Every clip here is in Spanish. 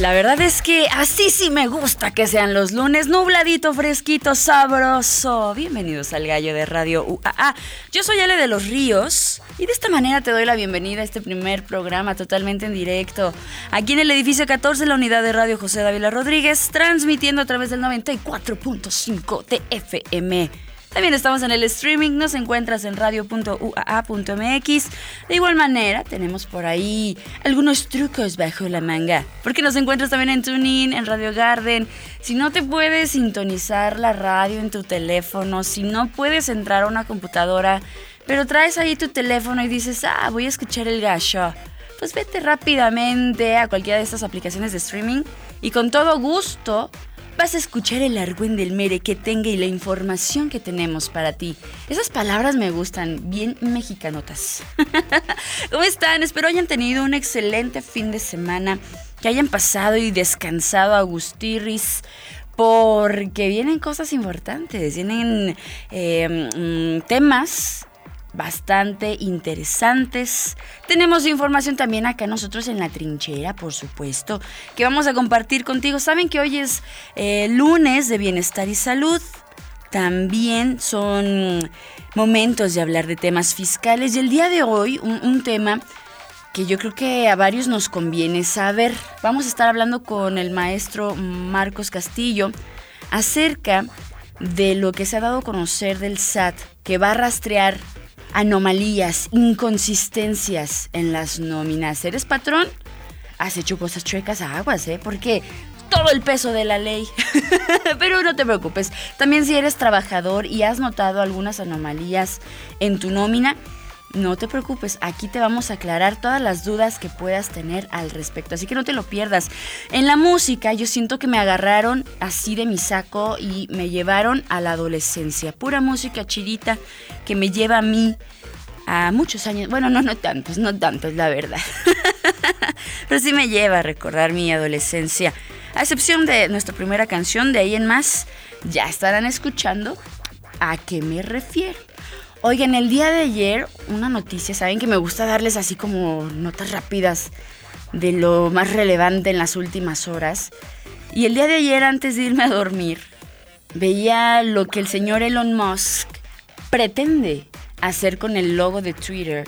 la verdad es que así sí me gusta que sean los lunes, nubladito, fresquito, sabroso. Bienvenidos al gallo de Radio UAA. Yo soy Ale de los Ríos y de esta manera te doy la bienvenida a este primer programa totalmente en directo. Aquí en el edificio 14 de la unidad de Radio José Dávila Rodríguez, transmitiendo a través del 94.5 TFM. También estamos en el streaming, nos encuentras en radio.uaa.mx. De igual manera, tenemos por ahí algunos trucos bajo la manga, porque nos encuentras también en TuneIn, en Radio Garden. Si no te puedes sintonizar la radio en tu teléfono, si no puedes entrar a una computadora, pero traes ahí tu teléfono y dices, ah, voy a escuchar el gacho, pues vete rápidamente a cualquiera de estas aplicaciones de streaming y con todo gusto vas a escuchar el argüen del mere que tenga y la información que tenemos para ti. Esas palabras me gustan, bien mexicanotas. ¿Cómo están? Espero hayan tenido un excelente fin de semana, que hayan pasado y descansado a gustirris porque vienen cosas importantes, vienen eh, mm, temas bastante interesantes. Tenemos información también acá nosotros en la trinchera, por supuesto, que vamos a compartir contigo. Saben que hoy es eh, lunes de bienestar y salud. También son momentos de hablar de temas fiscales y el día de hoy un, un tema que yo creo que a varios nos conviene saber. Vamos a estar hablando con el maestro Marcos Castillo acerca de lo que se ha dado a conocer del SAT, que va a rastrear anomalías, inconsistencias en las nóminas. ¿Eres patrón? Has hecho cosas chuecas a aguas, ¿eh? Porque todo el peso de la ley. Pero no te preocupes. También si eres trabajador y has notado algunas anomalías en tu nómina, no te preocupes, aquí te vamos a aclarar todas las dudas que puedas tener al respecto, así que no te lo pierdas. En la música yo siento que me agarraron así de mi saco y me llevaron a la adolescencia, pura música chidita que me lleva a mí a muchos años, bueno, no, no tantos, no tantos, la verdad. Pero sí me lleva a recordar mi adolescencia. A excepción de nuestra primera canción, de ahí en más, ya estarán escuchando a qué me refiero. Oigan, el día de ayer, una noticia, saben que me gusta darles así como notas rápidas de lo más relevante en las últimas horas. Y el día de ayer, antes de irme a dormir, veía lo que el señor Elon Musk pretende hacer con el logo de Twitter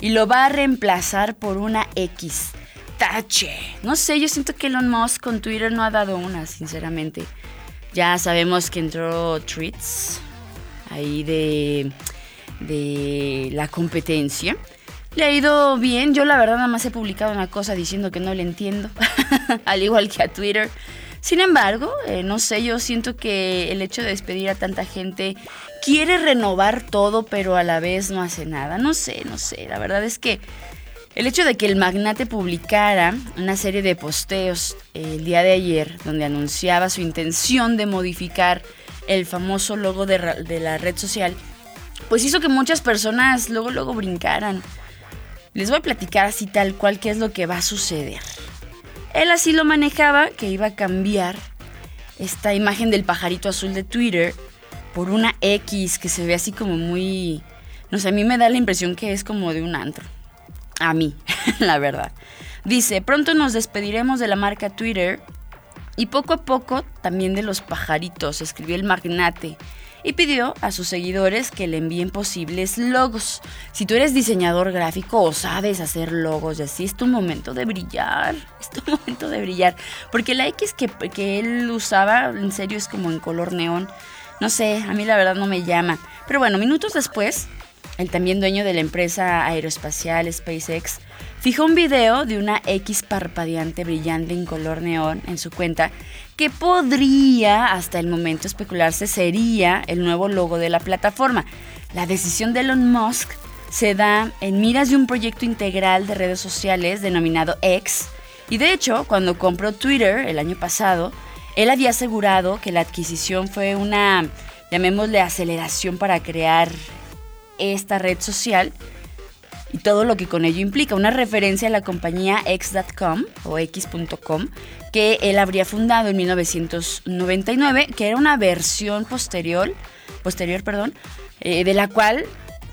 y lo va a reemplazar por una X. Tache. No sé, yo siento que Elon Musk con Twitter no ha dado una, sinceramente. Ya sabemos que entró tweets ahí de de la competencia. Le ha ido bien, yo la verdad nada más he publicado una cosa diciendo que no le entiendo, al igual que a Twitter. Sin embargo, eh, no sé, yo siento que el hecho de despedir a tanta gente quiere renovar todo, pero a la vez no hace nada. No sé, no sé, la verdad es que el hecho de que el magnate publicara una serie de posteos el día de ayer donde anunciaba su intención de modificar el famoso logo de la red social, pues hizo que muchas personas luego, luego brincaran. Les voy a platicar así tal cual qué es lo que va a suceder. Él así lo manejaba, que iba a cambiar esta imagen del pajarito azul de Twitter por una X que se ve así como muy... No sé, a mí me da la impresión que es como de un antro. A mí, la verdad. Dice, pronto nos despediremos de la marca Twitter y poco a poco también de los pajaritos, escribió el magnate y pidió a sus seguidores que le envíen posibles logos. Si tú eres diseñador gráfico o sabes hacer logos y así, es tu momento de brillar. Es tu momento de brillar. Porque la X que, que él usaba, en serio, es como en color neón. No sé, a mí la verdad no me llama. Pero bueno, minutos después, el también dueño de la empresa aeroespacial SpaceX, fijó un video de una X parpadeante brillante en color neón en su cuenta que podría, hasta el momento especularse, sería el nuevo logo de la plataforma. La decisión de Elon Musk se da en miras de un proyecto integral de redes sociales denominado X, y de hecho, cuando compró Twitter el año pasado, él había asegurado que la adquisición fue una, llamémosle, aceleración para crear esta red social y todo lo que con ello implica. Una referencia a la compañía X.com o X.com que él habría fundado en 1999, que era una versión posterior, posterior perdón, eh, de la cual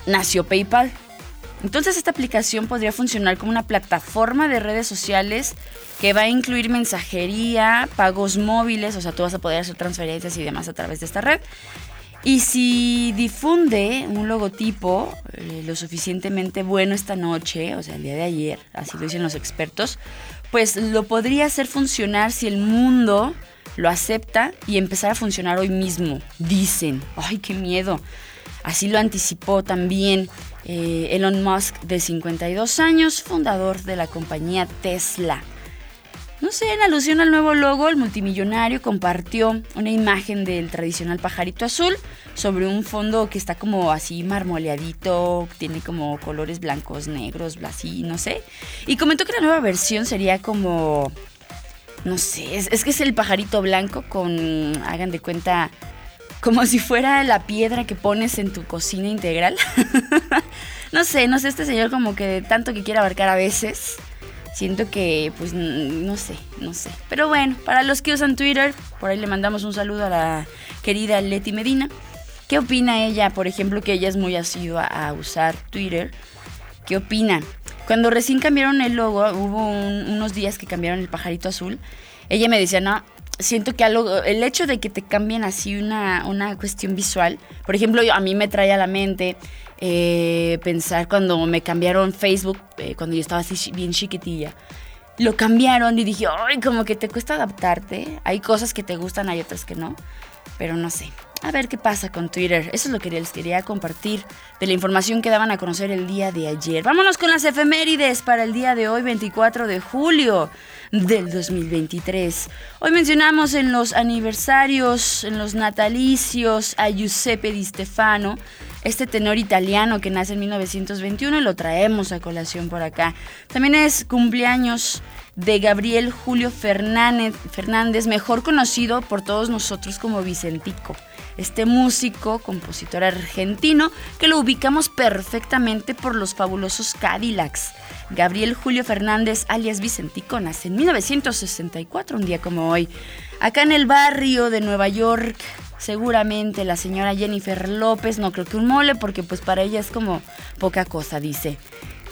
nació PayPal. Entonces esta aplicación podría funcionar como una plataforma de redes sociales que va a incluir mensajería, pagos móviles, o sea, tú vas a poder hacer transferencias y demás a través de esta red. Y si difunde un logotipo eh, lo suficientemente bueno esta noche, o sea, el día de ayer, así lo dicen los expertos, pues lo podría hacer funcionar si el mundo lo acepta y empezar a funcionar hoy mismo, dicen. ¡Ay, qué miedo! Así lo anticipó también eh, Elon Musk, de 52 años, fundador de la compañía Tesla. No sé, en alusión al nuevo logo, el multimillonario compartió una imagen del tradicional pajarito azul sobre un fondo que está como así marmoleadito, tiene como colores blancos, negros, así, no sé. Y comentó que la nueva versión sería como, no sé, es, que es el pajarito blanco con, hagan de cuenta, como si fuera la piedra que pones en tu cocina integral. no sé, no sé, este señor como que tanto que quiere abarcar a veces siento que, pues, no sé, no sé. Pero bueno, para los que usan Twitter, por ahí le mandamos un saludo a la querida Leti Medina. ¿Qué opina ella, por ejemplo, que ella es muy asidua a usar Twitter? ¿Qué opina? Cuando recién cambiaron el logo, hubo unos días que cambiaron el pajarito azul. Ella me decía, no, siento que algo, el hecho de que te cambien así una, una cuestión visual, por ejemplo, a mí me trae a la mente eh, pensar cuando me cambiaron Facebook, eh, cuando yo estaba así bien chiquitilla. Lo cambiaron y dije, ay, como que te cuesta adaptarte. Hay cosas que te gustan, hay otras que no. Pero no sé. A ver qué pasa con Twitter. Eso es lo que les quería compartir de la información que daban a conocer el día de ayer. Vámonos con las efemérides para el día de hoy, 24 de julio del 2023. Hoy mencionamos en los aniversarios, en los natalicios, a Giuseppe Di Stefano, este tenor italiano que nace en 1921 y lo traemos a colación por acá. También es cumpleaños de Gabriel Julio Fernández, Fernández, mejor conocido por todos nosotros como Vicentico. Este músico, compositor argentino, que lo ubicamos perfectamente por los fabulosos Cadillacs. Gabriel Julio Fernández, alias Vicentico, nace en 1964, un día como hoy. Acá en el barrio de Nueva York, seguramente la señora Jennifer López, no creo que un mole, porque pues para ella es como poca cosa, dice.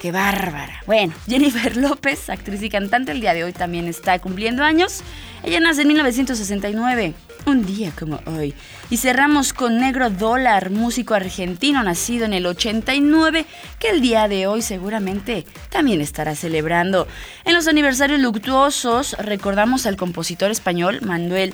¡Qué bárbara! Bueno, Jennifer López, actriz y cantante, el día de hoy también está cumpliendo años. Ella nace en 1969, un día como hoy. Y cerramos con Negro Dólar, músico argentino nacido en el 89, que el día de hoy seguramente también estará celebrando. En los aniversarios luctuosos recordamos al compositor español Manuel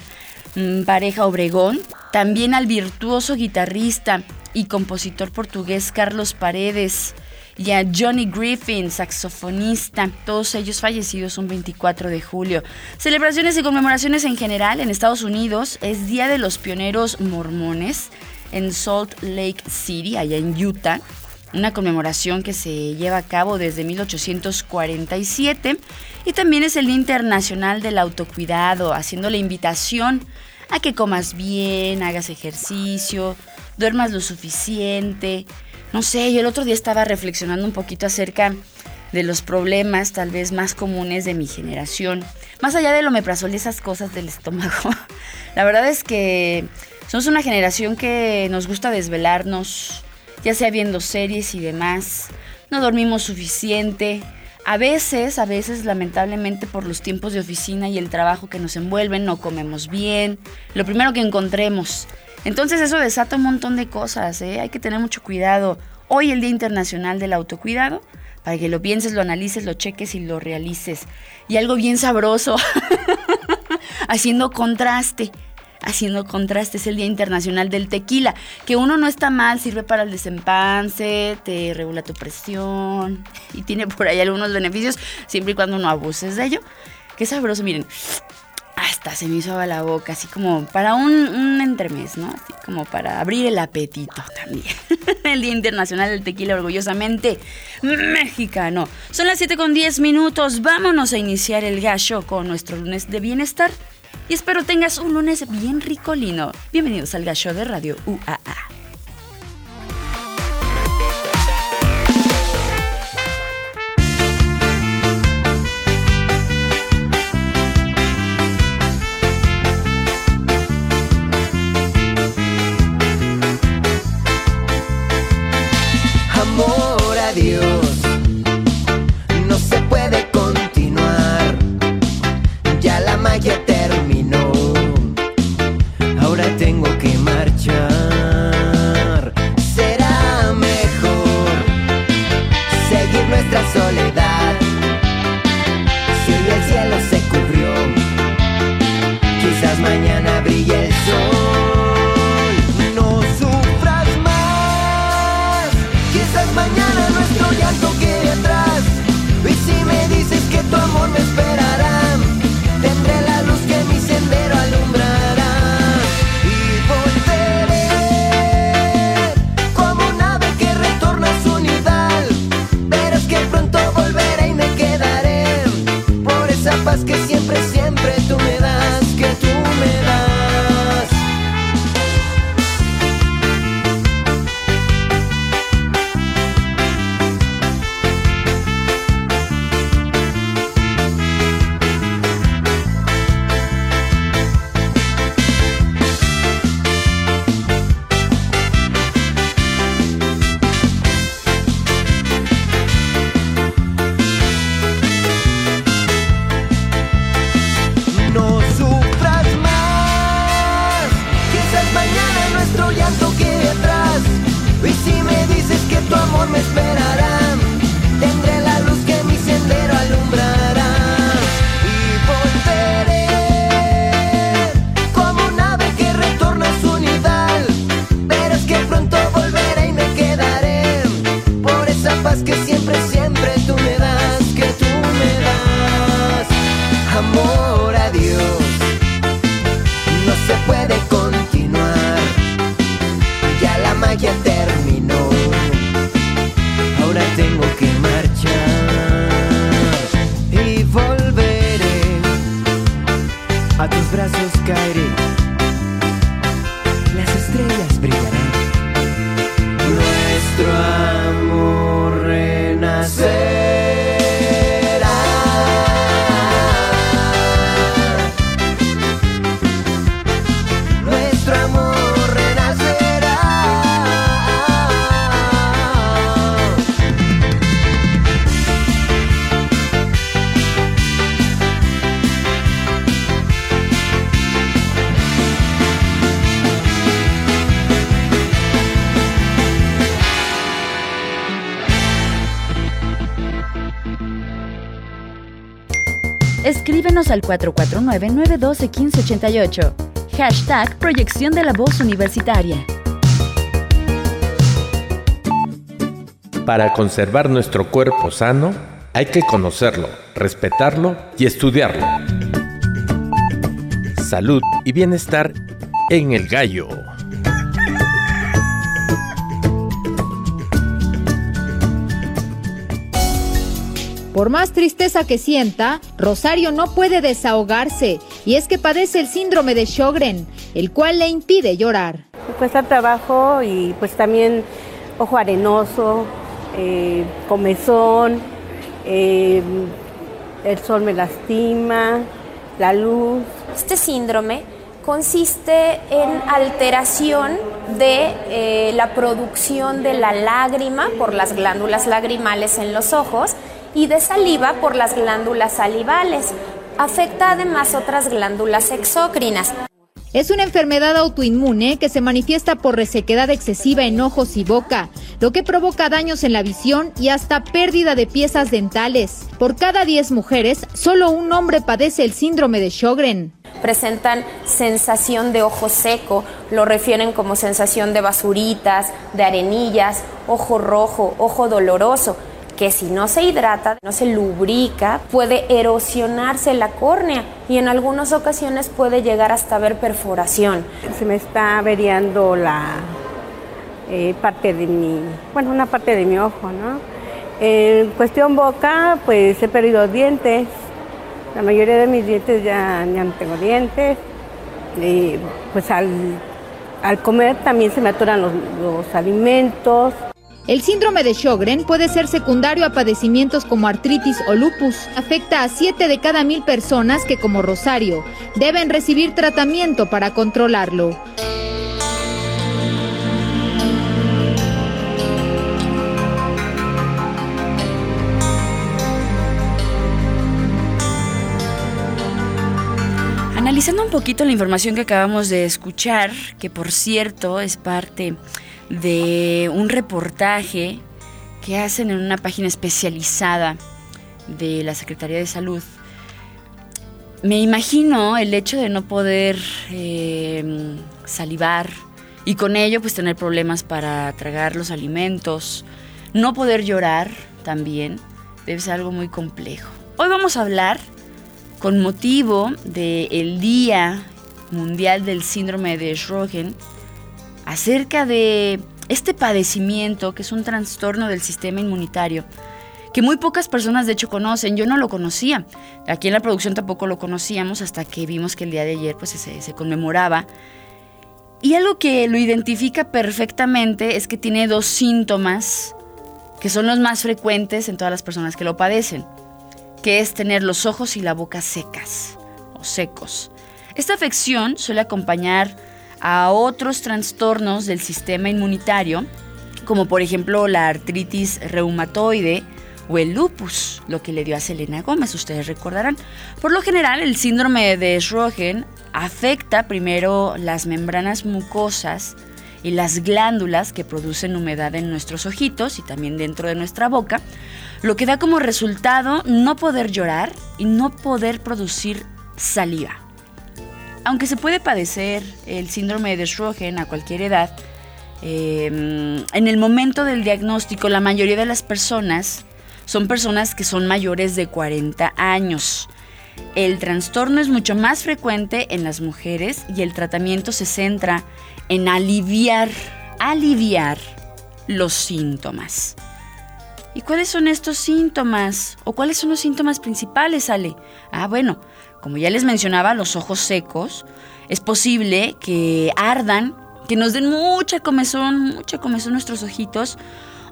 Pareja Obregón, también al virtuoso guitarrista y compositor portugués Carlos Paredes y a Johnny Griffin, saxofonista, todos ellos fallecidos un 24 de julio. Celebraciones y conmemoraciones en general en Estados Unidos es Día de los Pioneros Mormones en Salt Lake City, allá en Utah. Una conmemoración que se lleva a cabo desde 1847 y también es el Día Internacional del Autocuidado, haciendo la invitación a que comas bien, hagas ejercicio, duermas lo suficiente, no sé, yo el otro día estaba reflexionando un poquito acerca de los problemas tal vez más comunes de mi generación. Más allá de lo meprazol y esas cosas del estómago. La verdad es que somos una generación que nos gusta desvelarnos, ya sea viendo series y demás. No dormimos suficiente. A veces, a veces lamentablemente por los tiempos de oficina y el trabajo que nos envuelven, no comemos bien. Lo primero que encontremos. Entonces eso desata un montón de cosas, ¿eh? hay que tener mucho cuidado. Hoy el Día Internacional del Autocuidado, para que lo pienses, lo analices, lo cheques y lo realices. Y algo bien sabroso, haciendo contraste. Haciendo contraste es el Día Internacional del Tequila, que uno no está mal, sirve para el desempance, te regula tu presión y tiene por ahí algunos beneficios, siempre y cuando no abuses de ello. Qué sabroso, miren hasta se me hizo a la boca, así como para un, un entremés, ¿no? Así como para abrir el apetito también. el Día Internacional del Tequila, orgullosamente mexicano. Son las 7 con 10 minutos, vámonos a iniciar el gallo con nuestro lunes de bienestar. Y espero tengas un lunes bien ricolino. Bienvenidos al gallo de Radio UAA. Al 449-912-1588. Hashtag Proyección de la Voz Universitaria. Para conservar nuestro cuerpo sano, hay que conocerlo, respetarlo y estudiarlo. Salud y bienestar en el gallo. Por más tristeza que sienta, Rosario no puede desahogarse y es que padece el síndrome de Sjögren, el cual le impide llorar. Cuesta trabajo y pues también ojo arenoso, eh, comezón, eh, el sol me lastima, la luz. Este síndrome consiste en alteración de eh, la producción de la lágrima por las glándulas lagrimales en los ojos y de saliva por las glándulas salivales. Afecta además otras glándulas exócrinas. Es una enfermedad autoinmune que se manifiesta por resequedad excesiva en ojos y boca, lo que provoca daños en la visión y hasta pérdida de piezas dentales. Por cada 10 mujeres, solo un hombre padece el síndrome de Sjögren. Presentan sensación de ojo seco, lo refieren como sensación de basuritas, de arenillas, ojo rojo, ojo doloroso que si no se hidrata, no se lubrica, puede erosionarse la córnea y en algunas ocasiones puede llegar hasta ver perforación. Se me está averiando la eh, parte de mi, bueno, una parte de mi ojo, ¿no? En cuestión boca, pues he perdido dientes. La mayoría de mis dientes ya, ya no tengo dientes. Y pues al, al comer también se me atoran los, los alimentos. El síndrome de Sjögren puede ser secundario a padecimientos como artritis o lupus. Afecta a 7 de cada mil personas que, como Rosario, deben recibir tratamiento para controlarlo. Analizando un poquito la información que acabamos de escuchar, que por cierto es parte de un reportaje que hacen en una página especializada de la Secretaría de Salud, me imagino el hecho de no poder eh, salivar y con ello pues tener problemas para tragar los alimentos, no poder llorar también, debe ser algo muy complejo. Hoy vamos a hablar con motivo del Día Mundial del Síndrome de Sjögren acerca de este padecimiento que es un trastorno del sistema inmunitario que muy pocas personas de hecho conocen. Yo no lo conocía. Aquí en la producción tampoco lo conocíamos hasta que vimos que el día de ayer pues, se, conmemoraba. Y algo que lo identifica perfectamente es que tiene dos síntomas que son los más frecuentes en todas las personas que lo padecen, que es tener los ojos y la boca secas o secos. Esta afección suele acompañar a otros trastornos del sistema inmunitario, como por ejemplo la artritis reumatoide, o el lupus, lo que le dio a Selena Gómez, ustedes recordarán. Por lo general, el síndrome de Sjögren afecta primero las membranas mucosas y las glándulas que producen humedad en nuestros ojitos y también dentro de nuestra boca, lo que da como resultado no poder llorar y no poder producir saliva. Aunque se puede padecer el síndrome de Sjögren a cualquier edad, eh, en el momento del diagnóstico la mayoría de las personas son personas que son mayores de 40 años. El trastorno es mucho más frecuente en las mujeres y el tratamiento se centra en aliviar, aliviar los síntomas. ¿Y cuáles son estos síntomas? ¿O cuáles son los síntomas principales, Ale? Ah, bueno, como ya les mencionaba, los ojos secos, es posible que ardan, que nos den mucha comezón, mucha comezón nuestros ojitos,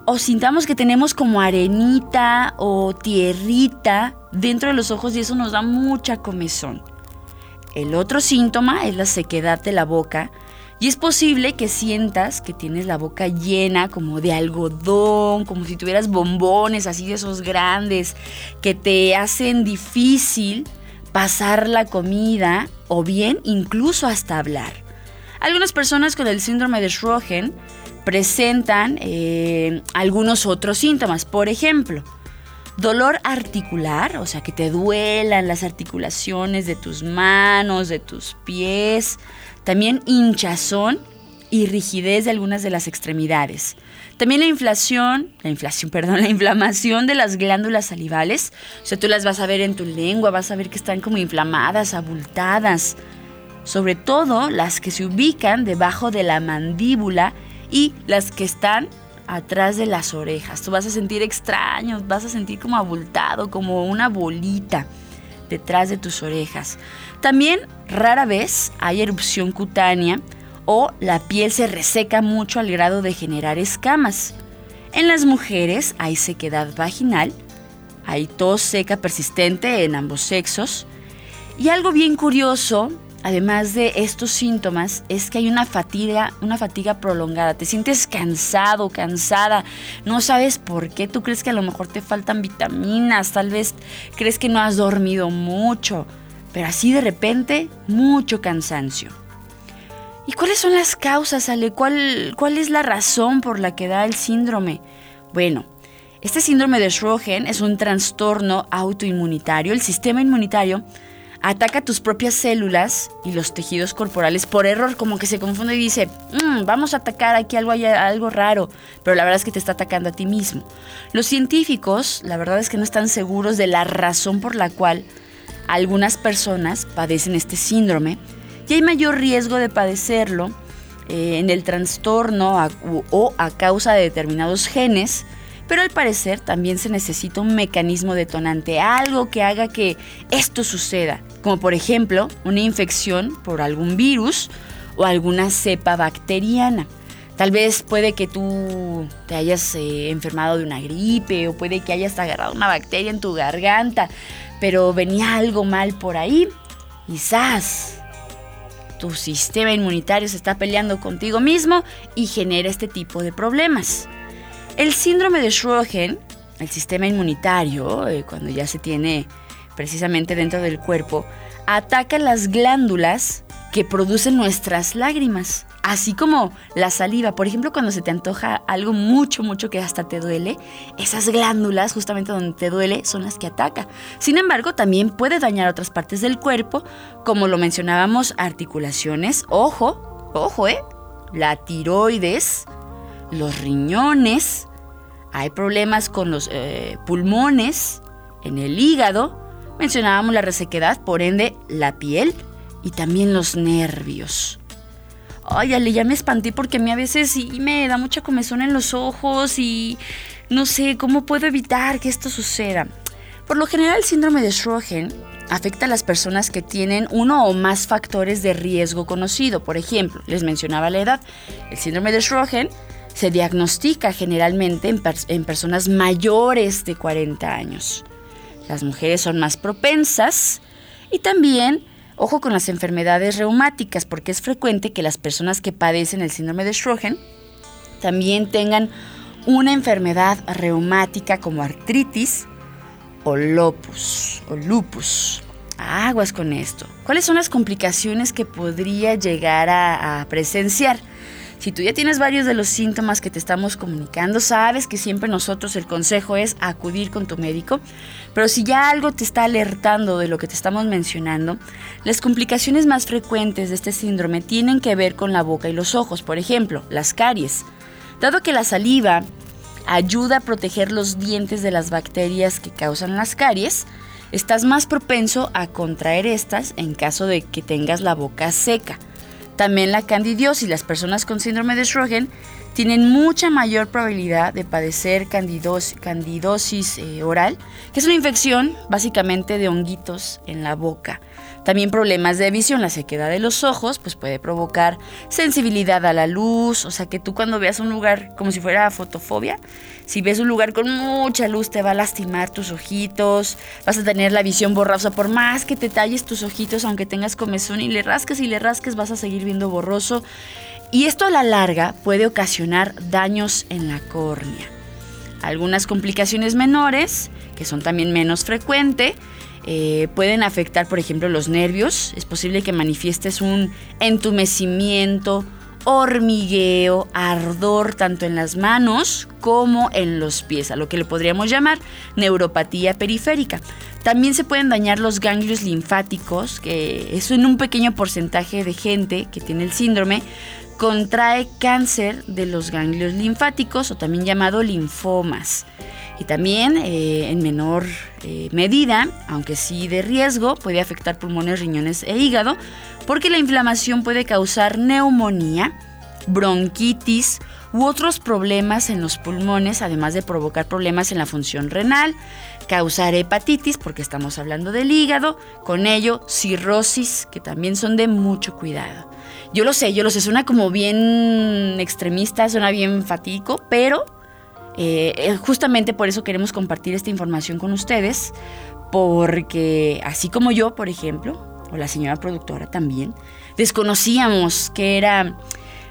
o sintamos que tenemos como arenita o tierrita dentro de los ojos y eso nos da mucha comezón. El otro síntoma es la sequedad de la boca y es posible que sientas que tienes la boca llena como de algodón, como si tuvieras bombones así de esos grandes que te hacen difícil pasar la comida o bien incluso hasta hablar. Algunas personas con el síndrome de Sjögren presentan eh, algunos otros síntomas. Por ejemplo, dolor articular, o sea, que te duelan las articulaciones de tus manos, de tus pies. También hinchazón y rigidez de algunas de las extremidades. También la inflación, la inflación, perdón, la inflamación de las glándulas salivales. O sea, tú las vas a ver en tu lengua, vas a ver que están como inflamadas, abultadas. Sobre todo las que se ubican debajo de la mandíbula y las que están atrás de las orejas. Tú vas a sentir extraño, vas a sentir como abultado, como una bolita detrás de tus orejas. También rara vez hay erupción cutánea o la piel se reseca mucho al grado de generar escamas. En las mujeres hay sequedad vaginal, hay tos seca persistente en ambos sexos y algo bien curioso además de estos síntomas, es que hay una fatiga, una fatiga prolongada. Te sientes cansado, cansada, no sabes por qué. Tú crees que a lo mejor te faltan vitaminas, tal vez crees que no has dormido mucho, pero así de repente, mucho cansancio. ¿Y cuáles son las causas, Ale? ¿Cuál, cuál es la razón por la que da el síndrome? Bueno, este síndrome de Sjögren es un trastorno autoinmunitario. El sistema inmunitario ataca tus propias células y los tejidos corporales por error, como que se confunde y dice, mm, vamos a atacar aquí algo, algo raro, pero la verdad es que te está atacando a ti mismo. Los científicos, la verdad es que no están seguros de la razón por la cual algunas personas padecen este síndrome y hay mayor riesgo de padecerlo eh, en el trastorno o a causa de determinados genes pero al parecer también se necesita un mecanismo detonante, algo que haga que esto suceda, como por ejemplo una infección por algún virus o alguna cepa bacteriana. Tal vez puede que tú te hayas eh, enfermado de una gripe o puede que hayas agarrado una bacteria en tu garganta, pero venía algo mal por ahí. Quizás tu sistema inmunitario se está peleando contigo mismo y genera este tipo de problemas. El síndrome de Sjögren, el sistema inmunitario, eh, cuando ya se tiene precisamente dentro del cuerpo, ataca las glándulas que producen nuestras lágrimas. Así como la saliva. Por ejemplo, cuando se te antoja algo mucho, mucho que hasta te duele, esas glándulas justamente donde te duele son las que ataca. Sin embargo, también puede dañar otras partes del cuerpo, como lo mencionábamos, articulaciones, ojo, ojo, ¿eh? La tiroides, los riñones, hay problemas con los eh, pulmones, en el hígado, mencionábamos la resequedad, por ende la piel y también los nervios. Ay, Ale, ya me espanté porque a mí a veces sí me da mucha comezón en los ojos y no sé cómo puedo evitar que esto suceda. Por lo general, el síndrome de Sjögren afecta a las personas que tienen uno o más factores de riesgo conocido. Por ejemplo, les mencionaba la edad. El síndrome de Sjögren se diagnostica generalmente en, en personas mayores de 40 años. Las mujeres son más propensas y también Ojo con las enfermedades reumáticas, porque es frecuente que las personas que padecen el síndrome de Sjögren también tengan una enfermedad reumática como artritis o lupus o lupus. Aguas con esto. ¿Cuáles son las complicaciones que podría llegar a, a presenciar? Si tú ya tienes varios de los síntomas que te estamos comunicando, sabes que siempre nosotros el consejo es acudir con tu médico, pero si ya algo te está alertando de lo que te estamos mencionando, las complicaciones más frecuentes de este síndrome tienen que ver con la boca y los ojos, por ejemplo, las caries. Dado que la saliva ayuda a proteger los dientes de las bacterias que causan las caries, estás más propenso a contraer estas en caso de que tengas la boca seca. También la candidiosis, las personas con síndrome de Sjögren tienen mucha mayor probabilidad de padecer candidosis, eh, oral, que es una infección básicamente de honguitos en la boca. También problemas de visión, la sequedad de los ojos, pues puede provocar sensibilidad a la luz, o sea que tú cuando veas un lugar como si fuera fotofobia, si ves un lugar con mucha luz te va a lastimar tus ojitos, vas a tener la visión borrosa, por más que te talles tus ojitos, aunque tengas comezón y le rasques y le rasques, vas a seguir viendo borroso. Y esto a la larga puede ocasionar daños en la córnea. Algunas complicaciones menores, que son también menos frecuentes, eh, pueden afectar, por ejemplo, los nervios. Es posible que manifiestes un entumecimiento, hormigueo, ardor tanto en las manos como en los pies, a lo que le podríamos llamar neuropatía periférica. También se pueden dañar los ganglios linfáticos, que es en un pequeño porcentaje de gente que tiene el síndrome, contrae cáncer de los ganglios linfáticos o también llamado linfomas. Y también eh, en menor eh, medida, aunque sí de riesgo, puede afectar pulmones, riñones e hígado, porque la inflamación puede causar neumonía, bronquitis u otros problemas en los pulmones, además de provocar problemas en la función renal, causar hepatitis, porque estamos hablando del hígado, con ello cirrosis, que también son de mucho cuidado. Yo lo sé, yo lo sé, suena como bien extremista, suena bien fatico, pero eh, eh, justamente por eso queremos compartir esta información con ustedes, porque así como yo, por ejemplo, o la señora productora también, desconocíamos qué era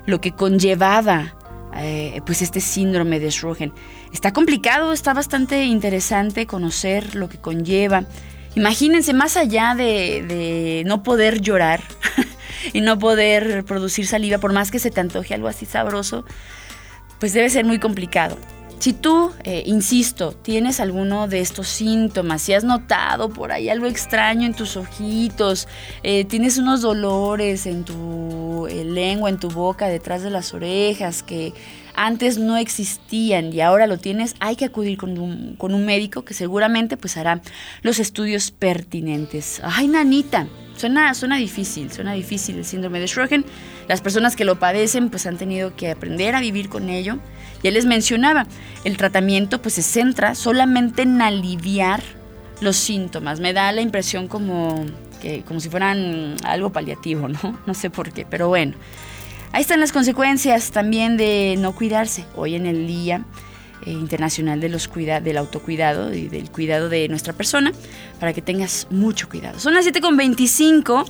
lo que conllevaba eh, pues este síndrome de Sjögren. Está complicado, está bastante interesante conocer lo que conlleva. Imagínense, más allá de no poder llorar y no poder producir saliva, por más que se te antoje algo así sabroso, pues debe ser muy complicado. Si tú, eh, insisto, tienes alguno de estos síntomas, si has notado por ahí algo extraño en tus ojitos, eh, tienes unos dolores en tu eh, lengua, en tu boca, detrás de las orejas, que antes no existían y ahora lo tienes, hay que acudir con un, con un médico que seguramente pues hará los estudios pertinentes. Ay, nanita, suena, suena difícil, suena difícil el síndrome de Sjögren. Las personas que lo padecen pues han tenido que aprender a vivir con ello ya les mencionaba, el tratamiento pues se centra solamente en aliviar los síntomas. Me da la impresión como, que, como si fueran algo paliativo, ¿no? No sé por qué, pero bueno. Ahí están las consecuencias también de no cuidarse. Hoy en el día internacional de los cuida del autocuidado y del cuidado de nuestra persona, para que tengas mucho cuidado. Son las 7.25.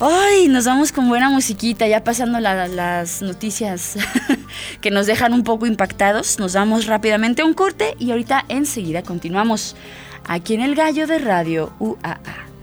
¡Ay! Nos vamos con buena musiquita, ya pasando las noticias que nos dejan un poco impactados. Nos vamos rápidamente un corte y ahorita enseguida continuamos aquí en el Gallo de Radio UAA.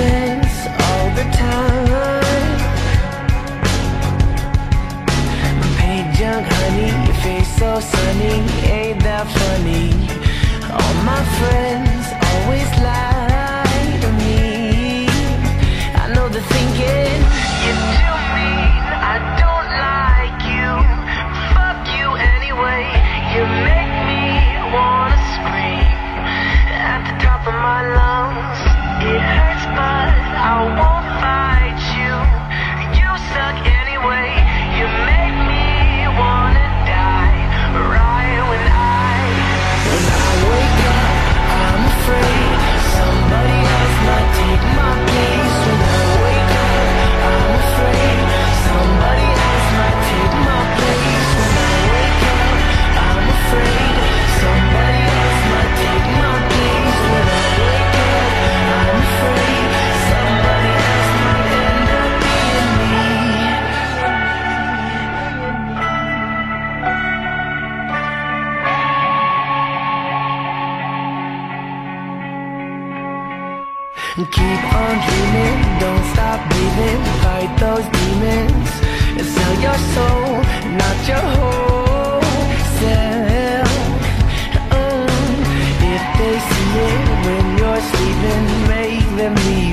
On all the time. Paint young honey, your face so sunny, ain't that funny? All my friends always lie Keep on dreaming, don't stop breathing, fight those demons and sell your soul, not your whole self. Mm. If they see it when you're sleeping, make them leave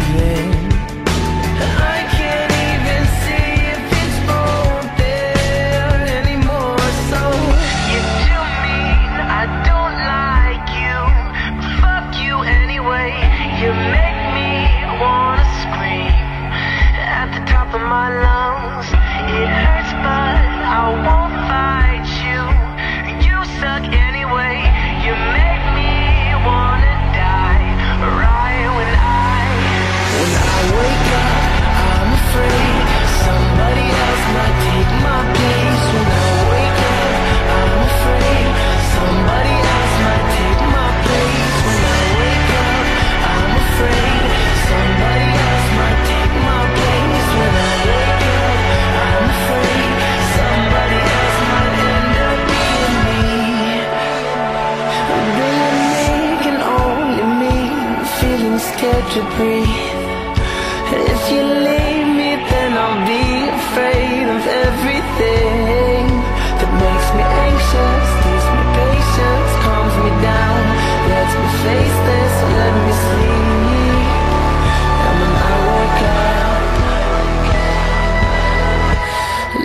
to breathe. If you leave me, then I'll be afraid of everything that makes me anxious, gives me patience, calms me down, lets me face this, let me sleep. And when I wake up,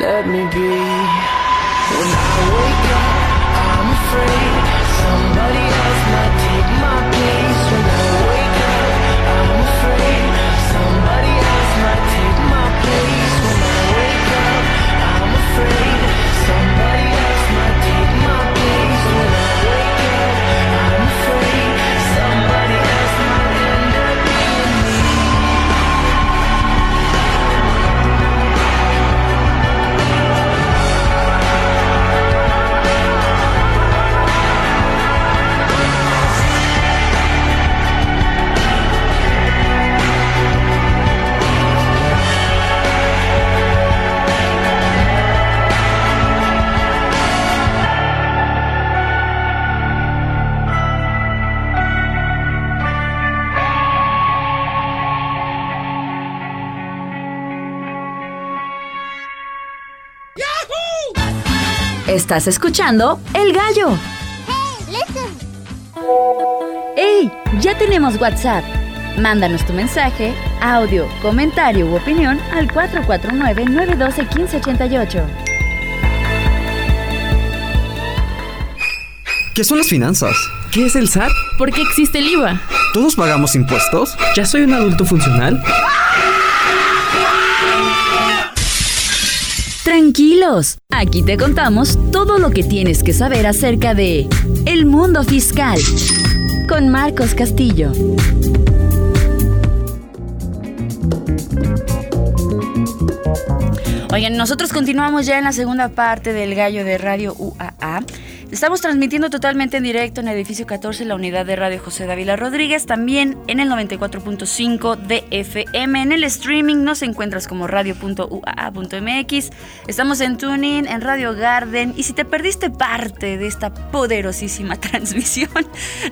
let me be. Estás escuchando El Gallo. ¡Ey! Ya tenemos WhatsApp. Mándanos tu mensaje, audio, comentario u opinión al 449-912-1588. ¿Qué son las finanzas? ¿Qué es el SAT? ¿Por qué existe el IVA? ¿Todos pagamos impuestos? ¿Ya soy un adulto funcional? Tranquilos, aquí te contamos todo lo que tienes que saber acerca de el mundo fiscal con Marcos Castillo. Oigan, nosotros continuamos ya en la segunda parte del gallo de Radio UAA. Estamos transmitiendo totalmente en directo en el edificio 14, la unidad de radio José Dávila Rodríguez, también en el 94.5 de FM. En el streaming nos encuentras como radio.uaa.mx. Estamos en Tuning, en Radio Garden. Y si te perdiste parte de esta poderosísima transmisión,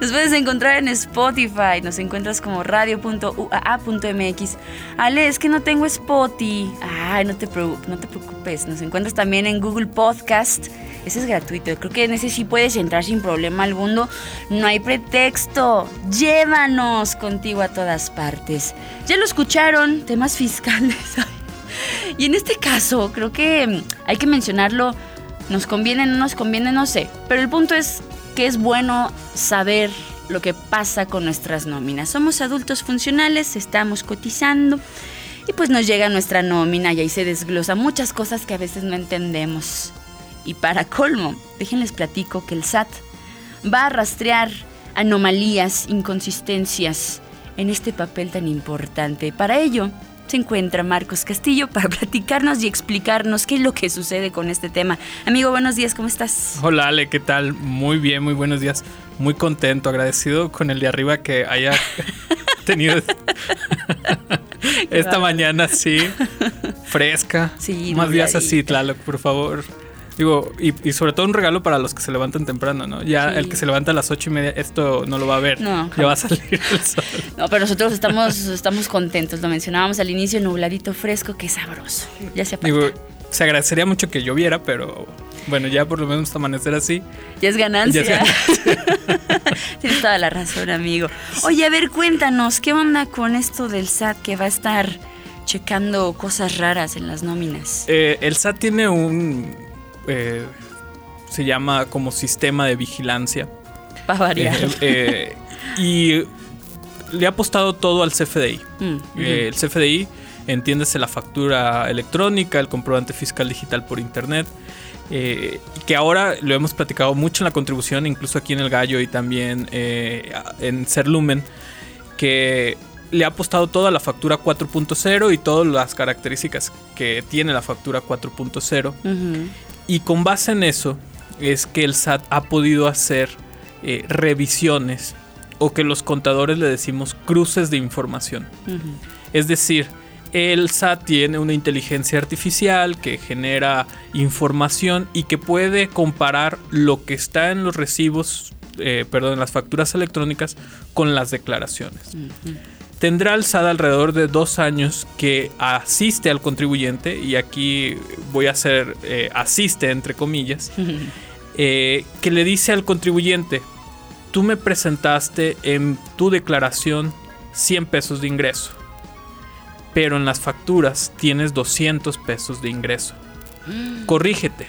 nos puedes encontrar en Spotify. Nos encuentras como radio.uaa.mx. Ale, es que no tengo Spotify. Ay, no te, no te preocupes. Nos encuentras también en Google Podcast. Ese es gratuito. Creo que en ese sí puedes entrar sin problema alguno. No hay pretexto. Llévanos contigo a todas partes. Ya lo escucharon, temas fiscales. y en este caso, creo que mm, hay que mencionarlo. Nos conviene, no nos conviene, no sé. Pero el punto es que es bueno saber lo que pasa con nuestras nóminas. Somos adultos funcionales, estamos cotizando y pues nos llega nuestra nómina y ahí se desglosa muchas cosas que a veces no entendemos. Y para colmo, déjenles platico que el SAT va a rastrear anomalías, inconsistencias en este papel tan importante. Para ello, se encuentra Marcos Castillo para platicarnos y explicarnos qué es lo que sucede con este tema. Amigo, buenos días, ¿cómo estás? Hola Ale, ¿qué tal? Muy bien, muy buenos días. Muy contento, agradecido con el de arriba que haya tenido esta mañana así, fresca. Sí, Más días así. Tlaloc, por favor. Digo, y, y sobre todo un regalo para los que se levantan temprano, ¿no? Ya Sí. el que se levanta a las ocho y media, esto no lo va a ver. No, ya va a salir el sol. No, pero nosotros estamos, estamos contentos. Lo mencionábamos al inicio, nubladito fresco, qué sabroso. Ya se Digo, aparta. se agradecería mucho que lloviera, pero bueno, ya por lo menos amanecer así. Ya es ganancia. Ya Tienes toda la razón, amigo. Oye, a ver, cuéntanos, ¿qué onda con esto del SAT que va a estar checando cosas raras en las nóminas? Eh, el SAT tiene un. Eh, se llama como sistema de vigilancia. Para variar. Eh, eh, y le ha apostado todo al CFDI. Mm, el CFDI, entiéndese la factura electrónica, el comprobante fiscal digital por internet. eh, que ahora lo hemos platicado mucho en la contribución, incluso aquí en El Gallo y también eh, en Serlumen, que le ha apostado toda la factura 4.0 y todas las características que tiene la factura 4.0. Ujú. Y con base en eso es que el SAT ha podido hacer eh, revisiones o que los contadores le decimos cruces de información. Es decir, el SAT tiene una inteligencia artificial que genera información y que puede comparar lo que está en los recibos, eh, perdón, en las facturas electrónicas con las declaraciones. Tendrá el SAT alrededor de dos años que asiste al contribuyente, y aquí voy a hacer eh, asiste entre comillas, eh, que le dice al contribuyente, tú me presentaste en tu declaración 100 pesos de ingreso, pero en las facturas tienes 200 pesos de ingreso. Corrígete.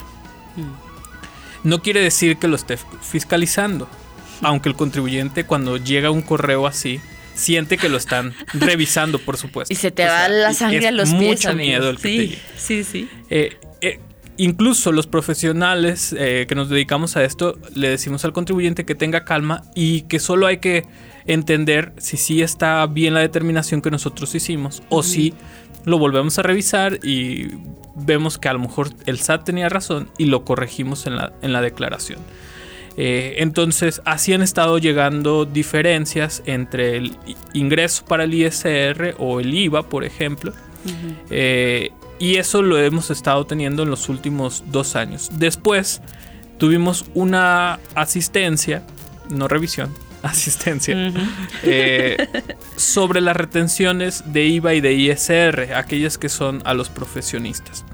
No quiere decir que lo esté fiscalizando, aunque el contribuyente cuando llega un correo así siente que lo están revisando, por supuesto. Y se te O va sea, la sangre a los pies. Mucho miedo el que te sí, llegue. sí, sí. Eh, eh, incluso los profesionales eh, que nos dedicamos a esto le decimos al contribuyente que tenga calma y que solo hay que entender si sí está bien la determinación que nosotros hicimos o si lo volvemos a revisar y vemos que a lo mejor el SAT tenía razón y lo corregimos en la, en la declaración. Eh, entonces, así han estado llegando diferencias entre el ingreso para el ISR o el IVA, por ejemplo, eh, y eso lo hemos estado teniendo en los últimos dos años. Después tuvimos una asistencia, no revisión, asistencia, eh, sobre las retenciones de IVA y de ISR, aquellas que son a los profesionistas.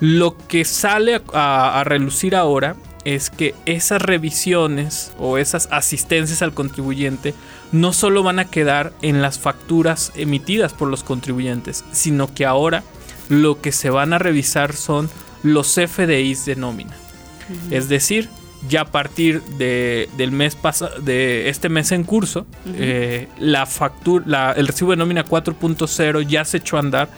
Lo que sale a, a- a relucir ahora es que esas revisiones o esas asistencias al contribuyente no solo van a quedar en las facturas emitidas por los contribuyentes, sino que ahora lo que se van a revisar son los FDIs de nómina. Es decir, ya a partir de, del mes de este mes en curso, eh, la factura, la- el recibo de nómina 4.0 ya se echó a andar.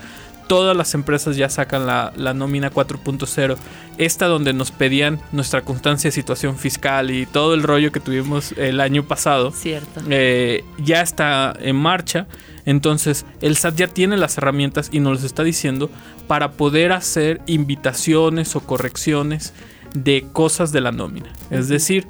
Todas las empresas ya sacan la, la nómina 4.0. Esta donde nos pedían nuestra constancia de situación fiscal y todo el rollo que tuvimos el año pasado Cierto. eh, ya está en marcha. Entonces el SAT ya tiene las herramientas y nos los está diciendo para poder hacer invitaciones o correcciones de cosas de la nómina. Es decir,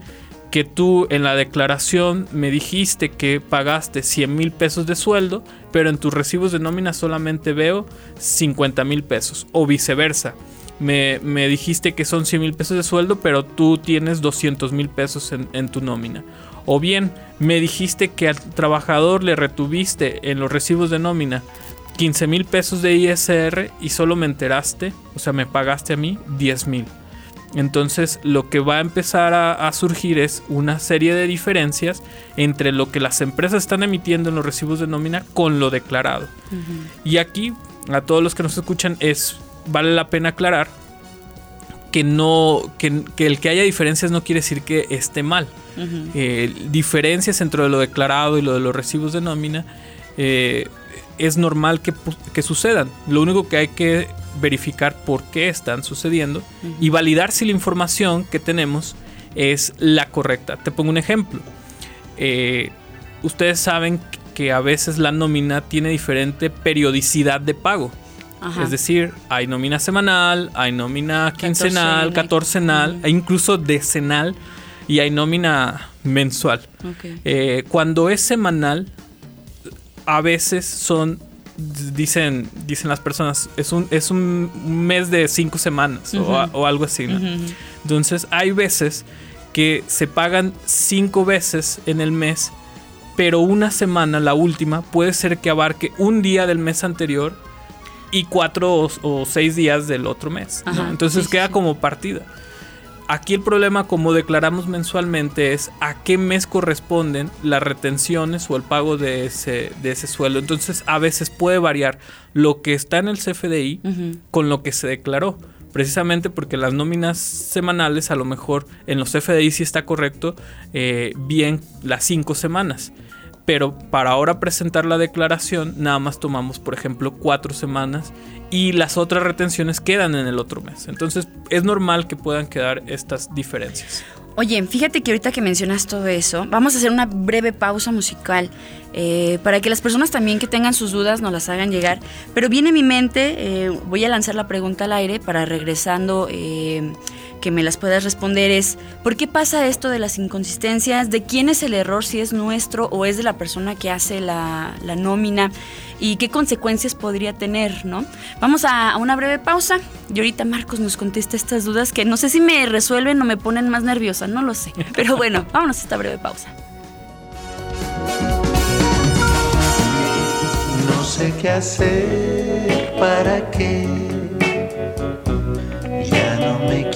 que tú en la declaración me dijiste que pagaste 100 mil pesos de sueldo, pero en tus recibos de nómina solamente veo 50 mil pesos, o viceversa. Me, me dijiste que son 100 mil pesos de sueldo, pero tú tienes 200 mil pesos en, en tu nómina. O bien, me dijiste que al trabajador le retuviste en los recibos de nómina 15 mil pesos de ISR y solo me enteraste, o sea, me pagaste a mí 10 mil. Entonces lo que va a empezar a, a surgir es una serie de diferencias entre lo que las empresas están emitiendo en los recibos de nómina con lo declarado. Y aquí, a todos los que nos escuchan, es vale la pena aclarar que no que, que el que haya diferencias no quiere decir que esté mal. Eh, diferencias entre lo declarado y lo de los recibos de nómina eh, es normal que, que sucedan. Lo único que hay que verificar por qué están sucediendo y validar si la información que tenemos es la correcta. Te pongo un ejemplo. Eh, ustedes saben que a veces la nómina tiene diferente periodicidad de pago. Ajá. Es decir, hay nómina semanal, hay nómina quincenal, Catorcenal. e incluso decenal y hay nómina mensual. Eh, cuando es semanal, a veces son, dicen, dicen las personas, es un, es un mes de cinco semanas o, a- o algo así. Entonces hay veces que se pagan cinco veces en el mes, pero una semana, la última, puede ser que abarque un día del mes anterior y cuatro o, o seis días del otro mes. Entonces sí, queda sí. como partida. Aquí el problema, como declaramos mensualmente, es a qué mes corresponden las retenciones o el pago de ese, de ese sueldo. Entonces, a veces puede variar lo que está en el CFDI con lo que se declaró. Precisamente porque las nóminas semanales, a lo mejor en los CFDI sí está correcto, eh, bien las cinco semanas. Pero para ahora presentar la declaración, nada más tomamos, por ejemplo, cuatro semanas y las otras retenciones quedan en el otro mes. Entonces es normal que puedan quedar estas diferencias. Oye, fíjate que ahorita que mencionas todo eso, vamos a hacer una breve pausa musical eh, para que las personas también que tengan sus dudas nos las hagan llegar. Pero viene mi mente, eh, voy a lanzar la pregunta al aire para regresando eh, que me las puedas responder es, ¿por qué pasa esto de las inconsistencias? ¿De quién es el error? Si es nuestro o es de la persona que hace la, la nómina y qué consecuencias podría tener, ¿no? Vamos a, a una breve pausa y ahorita Marcos nos contesta estas dudas que no sé si me resuelven o me ponen más nerviosa, no lo sé. Pero bueno, vámonos a esta breve pausa. No sé qué hacer para me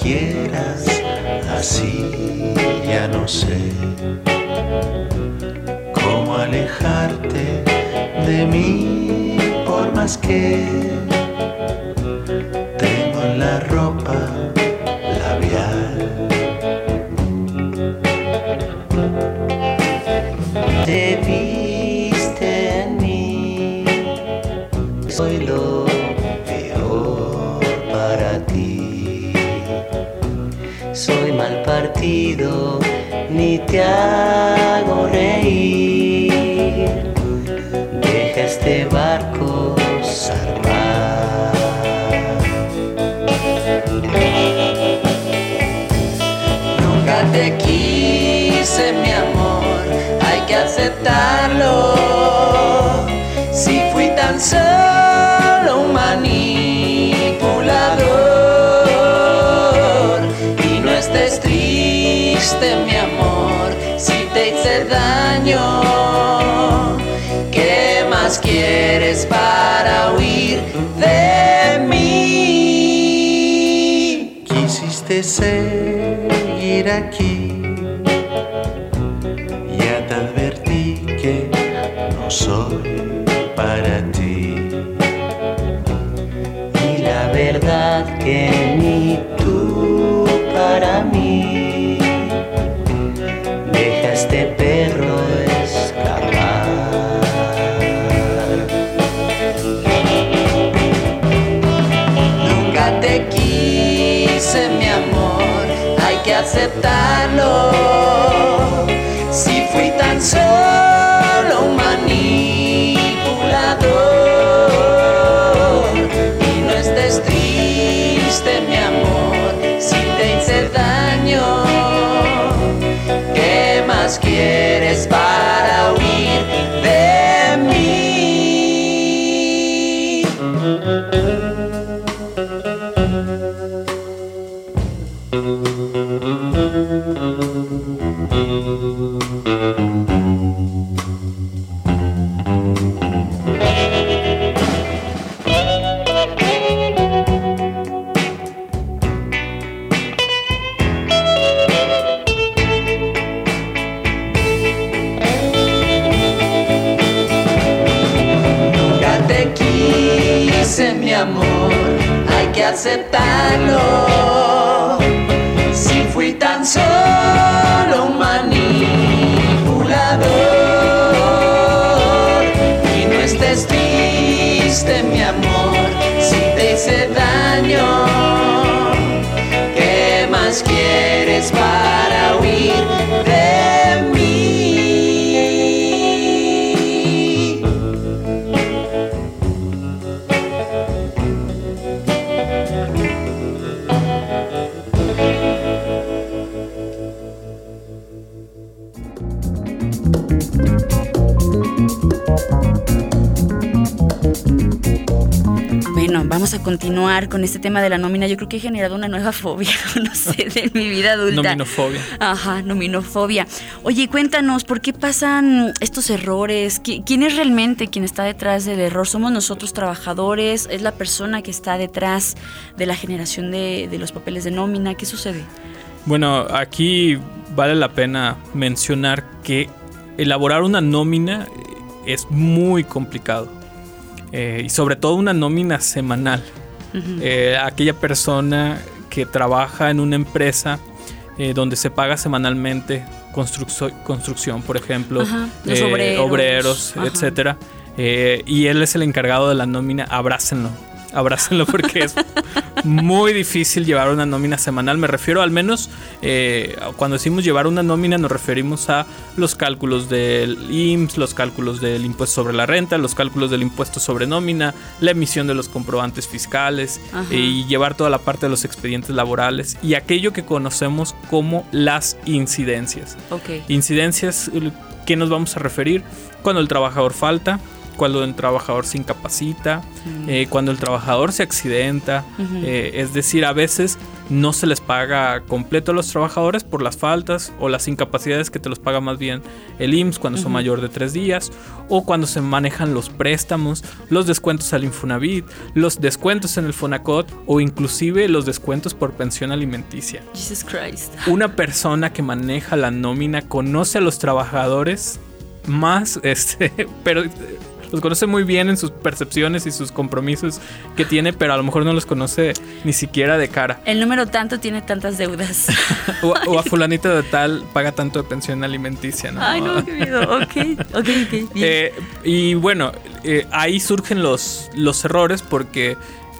quieras así, ya no sé cómo alejarte de mí por más que hago reír. Deja este barco zarpar. Nunca te quise, mi amor, hay que aceptarlo. Si fui tan solo seguir aquí. Ya te advertí que no soy para ti. aceptarlo. Si fui tan solo un manipulador. Y no estés triste, mi amor, si te hice daño. ¿Qué más quieres? Que aceptarlo. Si fui tan solo un manipulador y no estés triste, mi amor, continuar con este tema de la nómina. Yo creo que he generado una nueva fobia, no sé, de mi vida adulta. Nominofobia. Ajá, nominofobia. Oye, cuéntanos, ¿por qué pasan estos errores? ¿Qui- ¿Quién es realmente quien está detrás del error? ¿Somos nosotros trabajadores? ¿Es la persona que está detrás de la generación de, de los papeles de nómina? ¿Qué sucede? Bueno, aquí vale la pena mencionar que elaborar una nómina es muy complicado. Eh, y sobre todo una nómina semanal. Eh, aquella persona que trabaja en una empresa eh, donde se paga semanalmente construcción, por ejemplo, Ajá, los eh, obreros. obreros, etcétera. Y él es el encargado de la nómina, abrácenlo. Abrácenlo porque es muy difícil llevar una nómina semanal. Me refiero al menos eh, cuando decimos llevar una nómina nos referimos a los cálculos del IMSS, los cálculos del impuesto sobre la renta, los cálculos del impuesto sobre nómina, la emisión de los comprobantes fiscales Ajá. eh, y llevar toda la parte de los expedientes laborales y aquello que conocemos como las incidencias. Ok. Incidencias, ¿qué nos vamos a referir? Cuando el trabajador falta, cuando el trabajador se incapacita, eh, cuando el trabajador se accidenta. Ujú. eh, es decir, a veces no se les paga completo a los trabajadores por las faltas o las incapacidades que te los paga más bien el IMSS cuando son Ujú. mayor de tres días o cuando se manejan los préstamos, los descuentos al Infonavit, los descuentos en el Fonacot o inclusive los descuentos por pensión alimenticia Jesus Christ. una persona que maneja la nómina conoce a los trabajadores más, este, pero los conoce muy bien en sus percepciones y sus compromisos que tiene, pero a lo mejor no los conoce ni siquiera de cara. El número tanto tiene tantas deudas. O, o a fulanito de tal paga tanto de pensión alimenticia, ¿no? Ay, no, qué miedo. Ok, ok, ok. Bien. Eh, y bueno, eh, ahí surgen los, los errores porque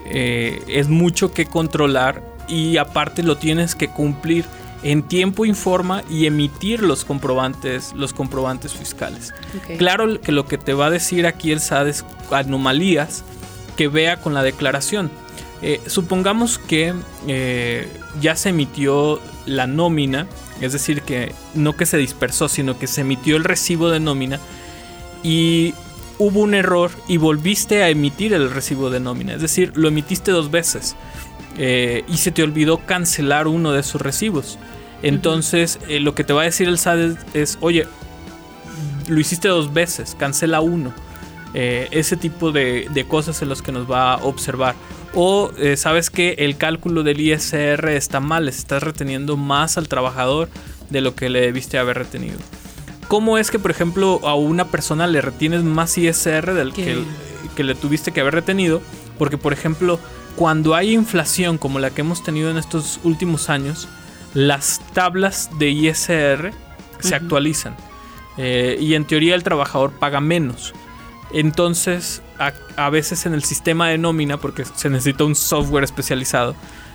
eh, es mucho que controlar y aparte lo tienes que cumplir en tiempo y forma y emitir los comprobantes, los comprobantes fiscales. Claro que lo que te va a decir aquí el SAT es anomalías que vea con la declaración. Eh, supongamos que eh, ya se emitió la nómina, es decir, que no que se dispersó, sino que se emitió el recibo de nómina y hubo un error y volviste a emitir el recibo de nómina, es decir, lo emitiste dos veces eh, y se te olvidó cancelar uno de esos recibos. Entonces, eh, lo que te va a decir el SAT es, es, oye, lo hiciste dos veces, cancela uno. Eh, ese tipo de, de cosas en los que nos va a observar. O eh, sabes que el cálculo del ISR está mal, estás reteniendo más al trabajador de lo que le debiste haber retenido. ¿Cómo es que, por ejemplo, a una persona le retienes más ISR del que, que le tuviste que haber retenido? Porque, por ejemplo, cuando hay inflación como la que hemos tenido en estos últimos años, las tablas de ISR se actualizan. Eh, y en teoría el trabajador paga menos. Entonces, a, a veces en el sistema de nómina, porque se necesita un software especializado,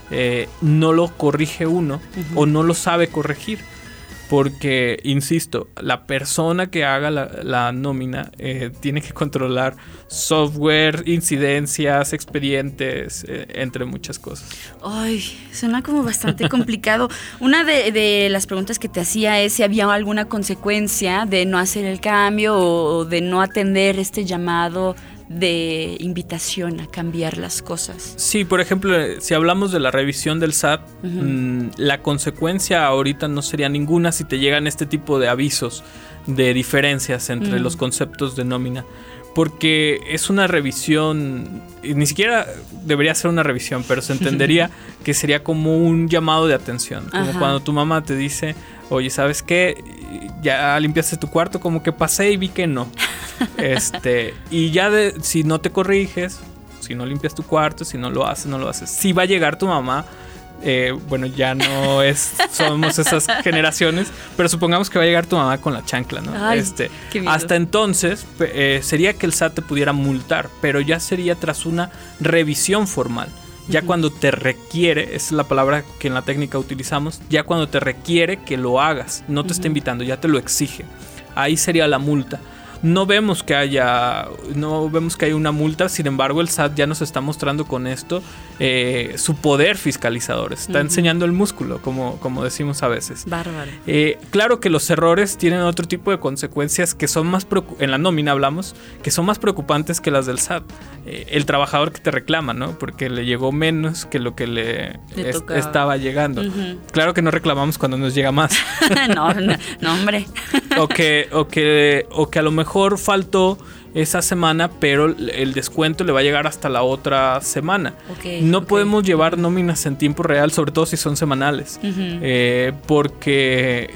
eh, no lo corrige uno o no lo sabe corregir. Porque, insisto, la persona que haga la, nómina eh, tiene que controlar software, incidencias, expedientes, eh, entre muchas cosas. Ay, suena como bastante complicado. Una de las preguntas que te hacía es si había alguna consecuencia de no hacer el cambio o de no atender este llamado de invitación a cambiar las cosas. Sí, por ejemplo, eh, si hablamos de la revisión del SAT, mm, la consecuencia ahorita no sería ninguna si te llegan este tipo de avisos de diferencias entre los conceptos de nómina. Porque es una revisión, y ni siquiera debería ser una revisión, pero se entendería que sería como un llamado de atención. Como Ajá. cuando tu mamá te dice, oye, ¿sabes qué? Ya limpiaste tu cuarto, como que pasé y vi que no. este, y ya de, si no te corriges, si no limpias tu cuarto, si no lo haces, no lo haces. Si va a llegar tu mamá, eh, bueno, ya no es, somos esas generaciones, pero supongamos que va a llegar tu mamá con la chancla, ¿no? Ay, este, hasta entonces eh, sería que el SAT te pudiera multar, pero ya sería tras una revisión formal. Ya cuando te requiere, esa es la palabra que en la técnica utilizamos, ya cuando te requiere que lo hagas, no te está Ujú. invitando, ya te lo exige. Ahí sería la multa. No vemos que haya, no vemos que haya una multa, sin embargo el SAT ya nos está mostrando con esto eh, su poder fiscalizador, está enseñando el músculo, como, como decimos a veces. Bárbaro. Eh, claro que los errores tienen otro tipo de consecuencias que son más en la nómina hablamos que son más preocupantes que las del SAT. Eh, el trabajador que te reclama, ¿no? Porque le llegó menos que lo que le, Le es- tocaba. estaba llegando. Claro que no reclamamos cuando nos llega más. no, no, no, hombre. o que o que o que a lo mejor faltó esa semana, pero el descuento le va a llegar hasta la otra semana. No podemos llevar nóminas en tiempo real, sobre todo si son semanales, eh, porque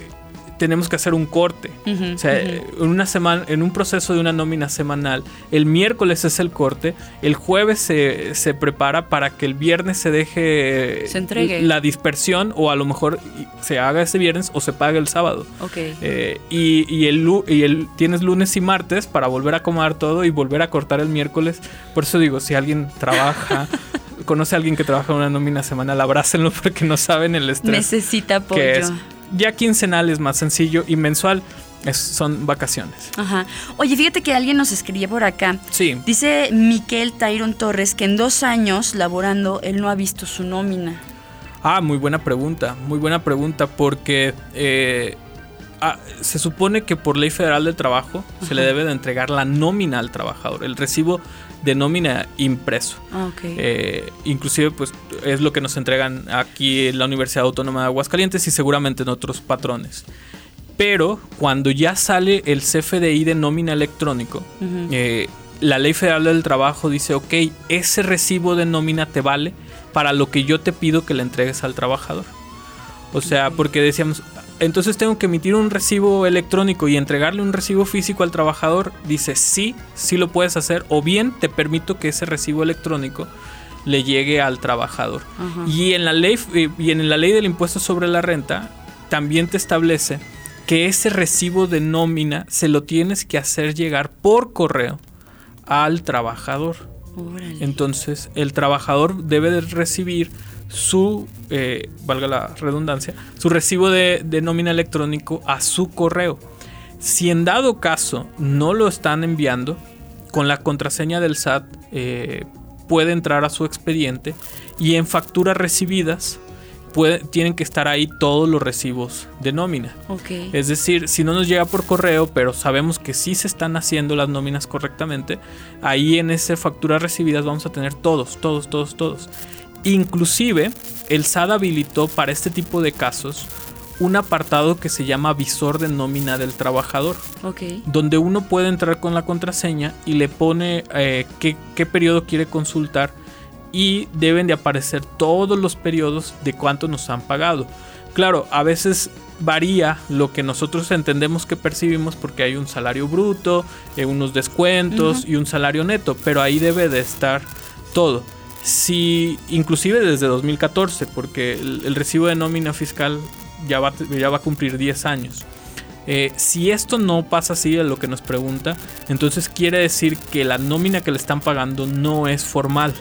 tenemos que hacer un corte. O sea, en una semana, en un proceso de una nómina semanal, el miércoles es el corte, el jueves se, se prepara para que el viernes se deje Se entregue. la dispersión o a lo mejor se haga ese viernes o se pague el sábado. Ok. Eh, y, y el, y el tienes lunes y martes para volver a acomodar todo y volver a cortar el miércoles. Por eso digo, si alguien trabaja, conoce a alguien que trabaja en una nómina semanal, abrácenlo porque no saben el estrés Necesita apoyo. que es. Ya quincenal es más sencillo y mensual es- son vacaciones. Ajá. Oye, fíjate que alguien nos escribía por acá. Sí. Dice Miquel Tyron Torres que en dos años laborando él no ha visto su nómina. Ah, muy buena pregunta, muy buena pregunta porque eh, ah, se supone que por ley federal del trabajo se le debe de entregar la nómina al trabajador, el recibo de nómina impreso. Ah, ok. Eh, inclusive pues es lo que nos entregan aquí en la Universidad Autónoma de Aguascalientes y seguramente en otros patrones. Pero cuando ya sale el CFDI de nómina electrónico, eh, la ley federal del trabajo dice, ok, ese recibo de nómina te vale para lo que yo te pido que le entregues al trabajador. O sea, porque decíamos, entonces tengo que emitir un recibo electrónico y entregarle un recibo físico al trabajador. Dice, sí, sí lo puedes hacer. O bien te permito que ese recibo electrónico le llegue al trabajador. Ajá. Y en la ley eh, y en la ley del impuesto sobre la renta también te establece que ese recibo de nómina se lo tienes que hacer llegar por correo al trabajador. Órale. Entonces el trabajador debe de recibir su, eh, valga la redundancia, su recibo de, de nómina electrónico a su correo. Si en dado caso no lo están enviando, con la contraseña del SAT eh, puede entrar a su expediente y en facturas recibidas puede- tienen que estar ahí todos los recibos de nómina. Es decir, si no nos llega por correo, pero sabemos que sí se están haciendo las nóminas correctamente, ahí en esa factura recibidas vamos a tener todos, todos, todos, todos. Inclusive, el SAT habilitó para este tipo de casos un apartado que se llama visor de nómina del trabajador, donde uno puede entrar con la contraseña y le pone eh, qué, qué periodo quiere consultar y deben de aparecer todos los periodos de cuánto nos han pagado. Claro, a veces varía lo que nosotros entendemos que percibimos porque hay un salario bruto, eh, unos descuentos y un salario neto, pero ahí debe de estar todo. Si inclusive desde 2014, porque el, recibo de nómina fiscal ya va, a cumplir 10 años. Eh, si esto no pasa así a lo que nos pregunta, entonces quiere decir que la nómina que le están pagando no es formal.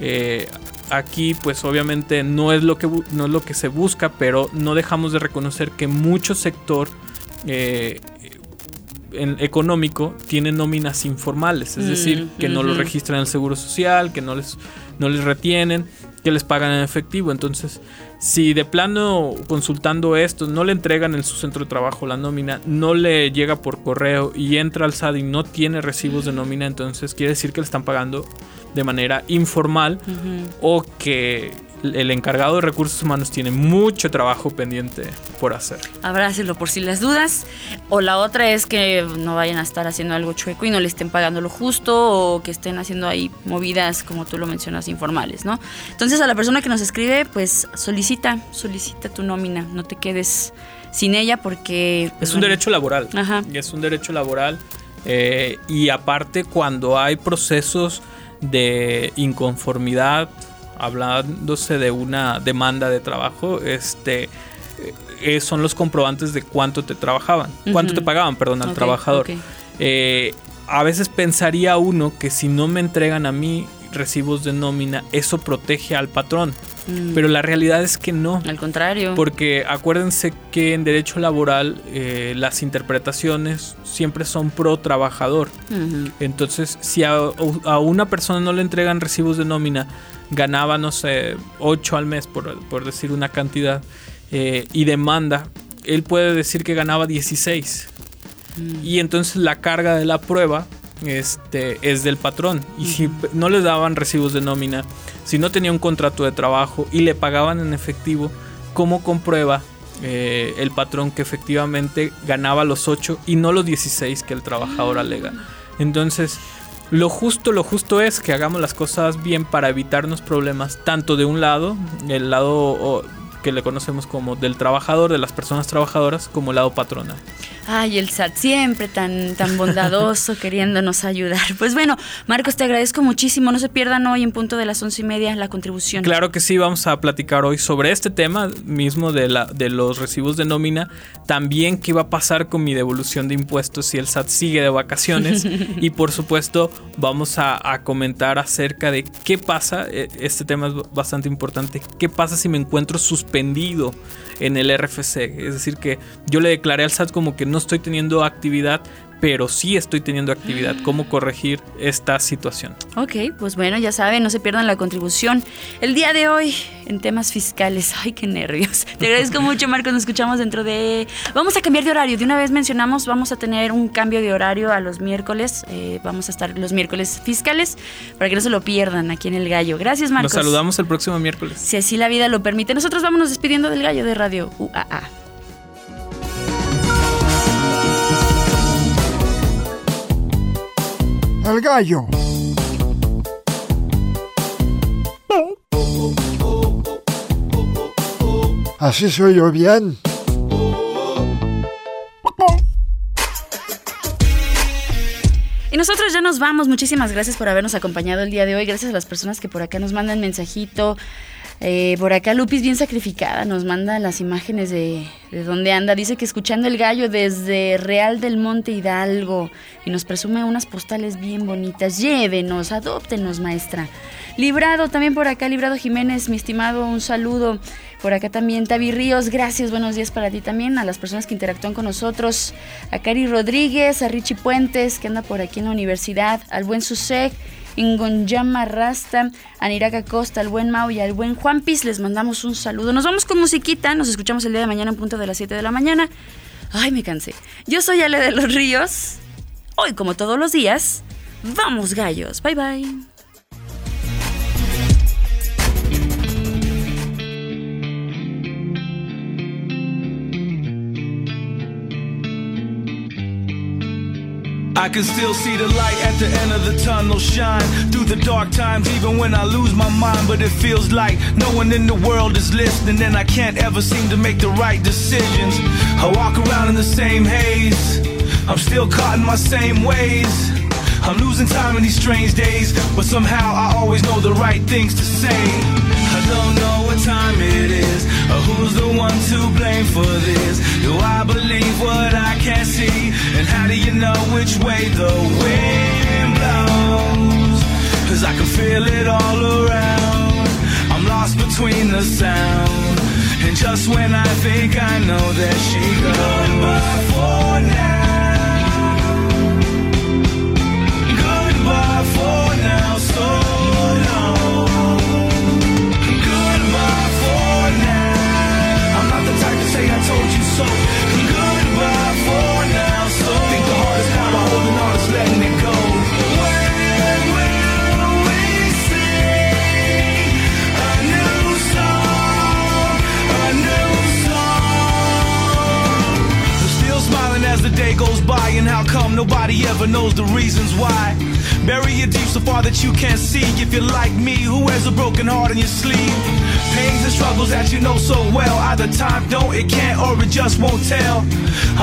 Eh, aquí pues obviamente no es lo que, no es lo que se busca, pero no dejamos de reconocer que mucho sector eh, en- económico tiene nóminas informales, es Mm, decir, que no ujú. registran en el Seguro Social, que no les, no les retienen, que les pagan en efectivo. Entonces, si de plano consultando esto no le entregan en su centro de trabajo la nómina, no le llega por correo y entra al SAT y no tiene recibos de nómina, entonces quiere decir que le están pagando de manera informal o que el encargado de recursos humanos tiene mucho trabajo pendiente por hacer. Abrácelo por si las dudas. O la otra es que no vayan a estar haciendo algo chueco y no le estén pagando lo justo o que estén haciendo ahí movidas, como tú lo mencionas, informales, ¿no? Entonces a la persona que nos escribe, pues solicita, solicita tu nómina. No te quedes sin ella porque... pues, Es un bueno, derecho laboral. Ajá. Es un derecho laboral. eh, y aparte, cuando hay procesos de inconformidad, hablándose de una demanda de trabajo, este eh, son los comprobantes de cuánto te trabajaban, cuánto te pagaban, perdón, al trabajador. Eh, a veces pensaría uno que si no me entregan a mí recibos de nómina, eso protege al patrón. Mm. Pero la realidad es que no. Al contrario. Porque acuérdense que en derecho laboral eh, las interpretaciones siempre son pro trabajador. Entonces, si a, a una persona no le entregan recibos de nómina, ganaba, no sé, 8 al mes, por, por decir una cantidad, eh, y demanda, él puede decir que ganaba 16. Y entonces la carga de la prueba este, es del patrón. Y si no le daban recibos de nómina, si no tenía un contrato de trabajo y le pagaban en efectivo, ¿cómo comprueba eh, el patrón que efectivamente ganaba los 8 y no los 16 que el trabajador alega? Entonces, lo justo, lo justo es que hagamos las cosas bien para evitarnos problemas, tanto de un lado, el lado que le conocemos como del trabajador, de las personas trabajadoras, como lado patronal. Ay, el SAT siempre tan, tan bondadoso queriéndonos ayudar. Pues bueno, Marcos, te agradezco muchísimo. No se pierdan hoy en punto de las once y media la contribución. Claro que sí, vamos a platicar hoy sobre este tema mismo de, la, de los recibos de nómina. También qué va a pasar con mi devolución de impuestos si el SAT sigue de vacaciones. y por supuesto vamos a, a comentar acerca de qué pasa, eh, este tema es bastante importante, qué pasa si me encuentro suspendido en el RFC. Es decir, que yo le declaré al SAT como que no estoy teniendo actividad, pero sí estoy teniendo actividad. ¿Cómo corregir esta situación? Ok, pues bueno, ya saben, no se pierdan la contribución. El día de hoy en temas fiscales. Ay, qué nervios. Te agradezco mucho, Marcos. Nos escuchamos dentro de... Vamos a cambiar de horario. De una vez mencionamos, vamos a tener un cambio de horario a los miércoles. Eh, vamos a estar los miércoles fiscales para que no se lo pierdan aquí en El Gallo. Gracias, Marcos. Nos saludamos el próximo miércoles. Si así la vida lo permite. Nosotros vámonos despidiendo del Gallo de Radio UAA. El gallo. Así soy yo bien. Y nosotros ya nos vamos. Muchísimas gracias por habernos acompañado el día de hoy. Gracias a las personas que por acá nos mandan mensajito. Eh, por acá Lupis bien sacrificada nos manda las imágenes de, de dónde anda. Dice que escuchando el gallo desde Real del Monte Hidalgo y nos presume unas postales bien bonitas. Llévenos, adóptenos, maestra. Librado también por acá, Librado Jiménez, mi estimado, un saludo. Por acá también Tavi Ríos, gracias, buenos días para ti también, a las personas que interactúan con nosotros, a Cari Rodríguez, a Richie Puentes, que anda por aquí en la universidad, al buen Susek, Ingonyama Rasta, a Niraka Costa, al buen Mau y al buen Juan Pis, les mandamos un saludo. Nos vamos con musiquita, nos escuchamos el día de mañana en punto de las 7 de la mañana. Ay, me cansé. Yo soy Ale de los Ríos. Hoy, como todos los días, vamos gallos. Bye bye. I can still see the light at the end of the tunnel shine through the dark times, even when I lose my mind. But it feels like no one in the world is listening, and I can't ever seem to make the right decisions. I walk around in the same haze, I'm still caught in my same ways. I'm losing time in these strange days, but somehow I always know the right things to say. I don't know what time it is, or who's the one to blame for this. Do I believe what I can't see? And how do you know which way the wind blows? Cause I can feel it all around. I'm lost between the sound. And just when I think I know that she goes Goodbye for now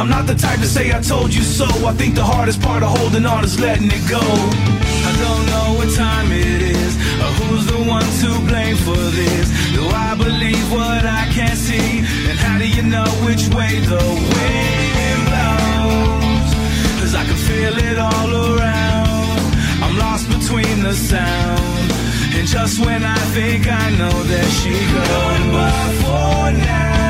I'm not the type to say I told you so. I think the hardest part of holding on is letting it go. I don't know what time it is, or who's the one to blame for this. Do I believe what I can't see? And how do you know which way the wind blows? Cause I can feel it all around. I'm lost between the sound. And just when I think I know that she goes Goodbye for now